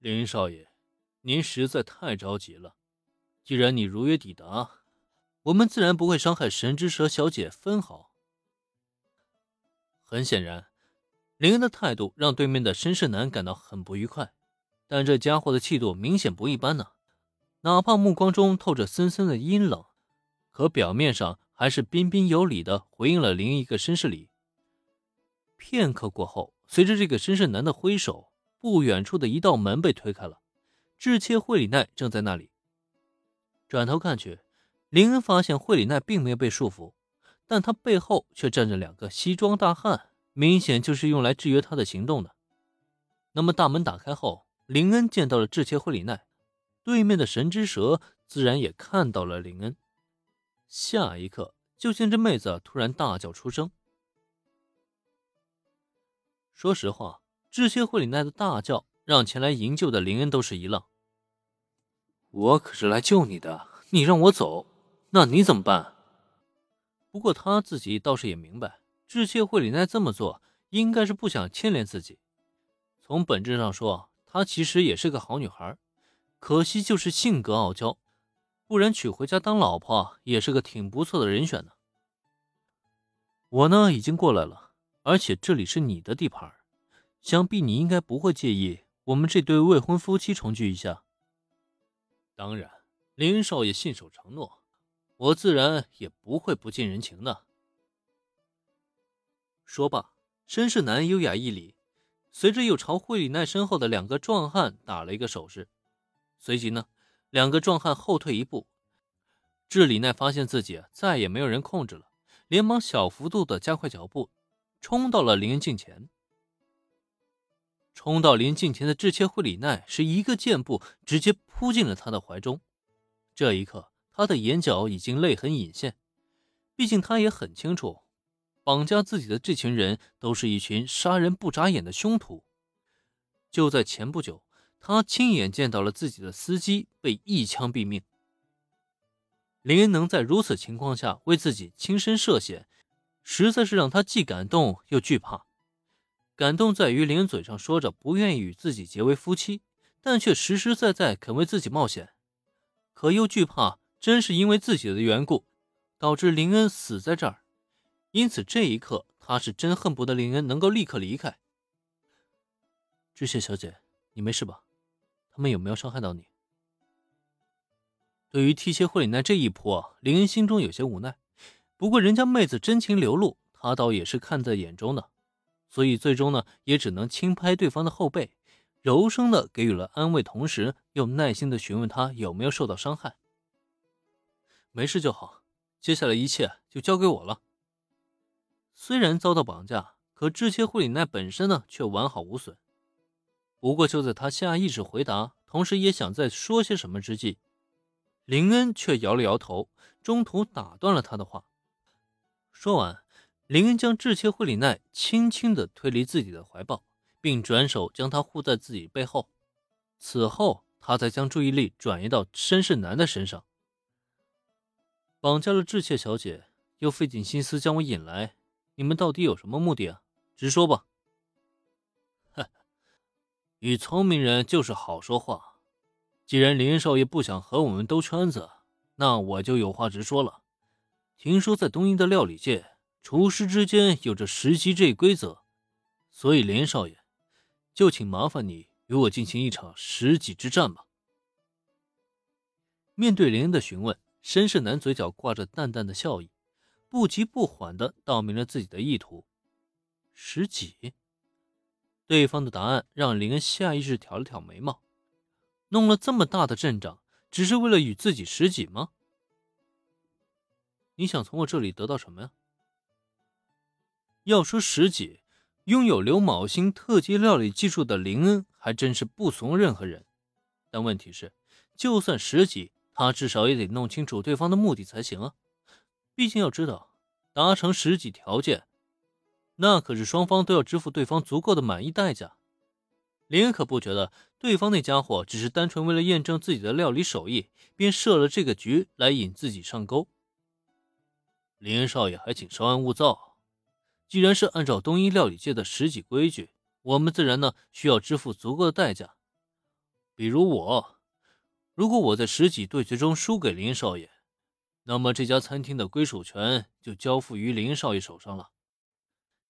林少爷，您实在太着急了。既然你如约抵达，我们自然不会伤害神之蛇小姐分毫。很显然，林恩的态度让对面的绅士男感到很不愉快。但这家伙的气度明显不一般呢，哪怕目光中透着森森的阴冷，可表面上还是彬彬有礼的回应了林一个绅士礼。片刻过后，随着这个绅士男的挥手。不远处的一道门被推开了，智切惠里奈正在那里。转头看去，林恩发现惠里奈并没有被束缚，但他背后却站着两个西装大汉，明显就是用来制约他的行动的。那么大门打开后，林恩见到了智切惠里奈，对面的神之蛇自然也看到了林恩。下一刻，就见这妹子突然大叫出声。说实话。智切惠里奈的大叫让前来营救的林恩都是一愣。我可是来救你的，你让我走，那你怎么办？不过他自己倒是也明白，智切惠里奈这么做应该是不想牵连自己。从本质上说，她其实也是个好女孩，可惜就是性格傲娇，不然娶回家当老婆也是个挺不错的人选呢。我呢已经过来了，而且这里是你的地盘。想必你应该不会介意我们这对未婚夫妻重聚一下。当然，林少爷信守承诺，我自然也不会不近人情的。说罢，绅士男优雅一礼，随着又朝惠里奈身后的两个壮汉打了一个手势，随即呢，两个壮汉后退一步。智里奈发现自己再也没有人控制了，连忙小幅度的加快脚步，冲到了林恩近前。冲到临近前的智切惠里奈是一个箭步，直接扑进了他的怀中。这一刻，他的眼角已经泪痕隐现。毕竟他也很清楚，绑架自己的这群人都是一群杀人不眨眼的凶徒。就在前不久，他亲眼见到了自己的司机被一枪毙命。林恩能在如此情况下为自己亲身涉险，实在是让他既感动又惧怕。感动在于林恩嘴上说着不愿意与自己结为夫妻，但却实实在在肯为自己冒险；可又惧怕，真是因为自己的缘故，导致林恩死在这儿。因此这一刻，他是真恨不得林恩能够立刻离开。知谢小姐，你没事吧？他们有没有伤害到你？对于替切惠里奈这一扑，林恩心中有些无奈。不过人家妹子真情流露，他倒也是看在眼中的。所以最终呢，也只能轻拍对方的后背，柔声的给予了安慰，同时又耐心的询问他有没有受到伤害。没事就好，接下来一切就交给我了。虽然遭到绑架，可智切惠里奈本身呢却完好无损。不过就在他下意识回答，同时也想再说些什么之际，林恩却摇了摇头，中途打断了他的话。说完。林恩将智切惠里奈轻轻地推离自己的怀抱，并转手将她护在自己背后。此后，他才将注意力转移到绅士男的身上。绑架了智切小姐，又费尽心思将我引来，你们到底有什么目的啊？直说吧。与聪明人就是好说话。既然林少爷不想和我们兜圈子，那我就有话直说了。听说在东瀛的料理界。厨师之间有着十级这一规则，所以连少爷，就请麻烦你与我进行一场十级之战吧。面对林恩的询问，绅士男嘴角挂着淡淡的笑意，不急不缓的道明了自己的意图。十几？对方的答案让林恩下意识挑了挑眉毛，弄了这么大的阵仗，只是为了与自己十几吗？你想从我这里得到什么呀？要说十几，拥有刘卯星特级料理技术的林恩还真是不怂任何人。但问题是，就算十几，他至少也得弄清楚对方的目的才行啊！毕竟要知道，达成十几条件，那可是双方都要支付对方足够的满意代价。林恩可不觉得对方那家伙只是单纯为了验证自己的料理手艺，便设了这个局来引自己上钩。林恩少爷，还请稍安勿躁。既然是按照东医料理界的十几规矩，我们自然呢需要支付足够的代价。比如我，如果我在十几对决中输给林少爷，那么这家餐厅的归属权就交付于林少爷手上了。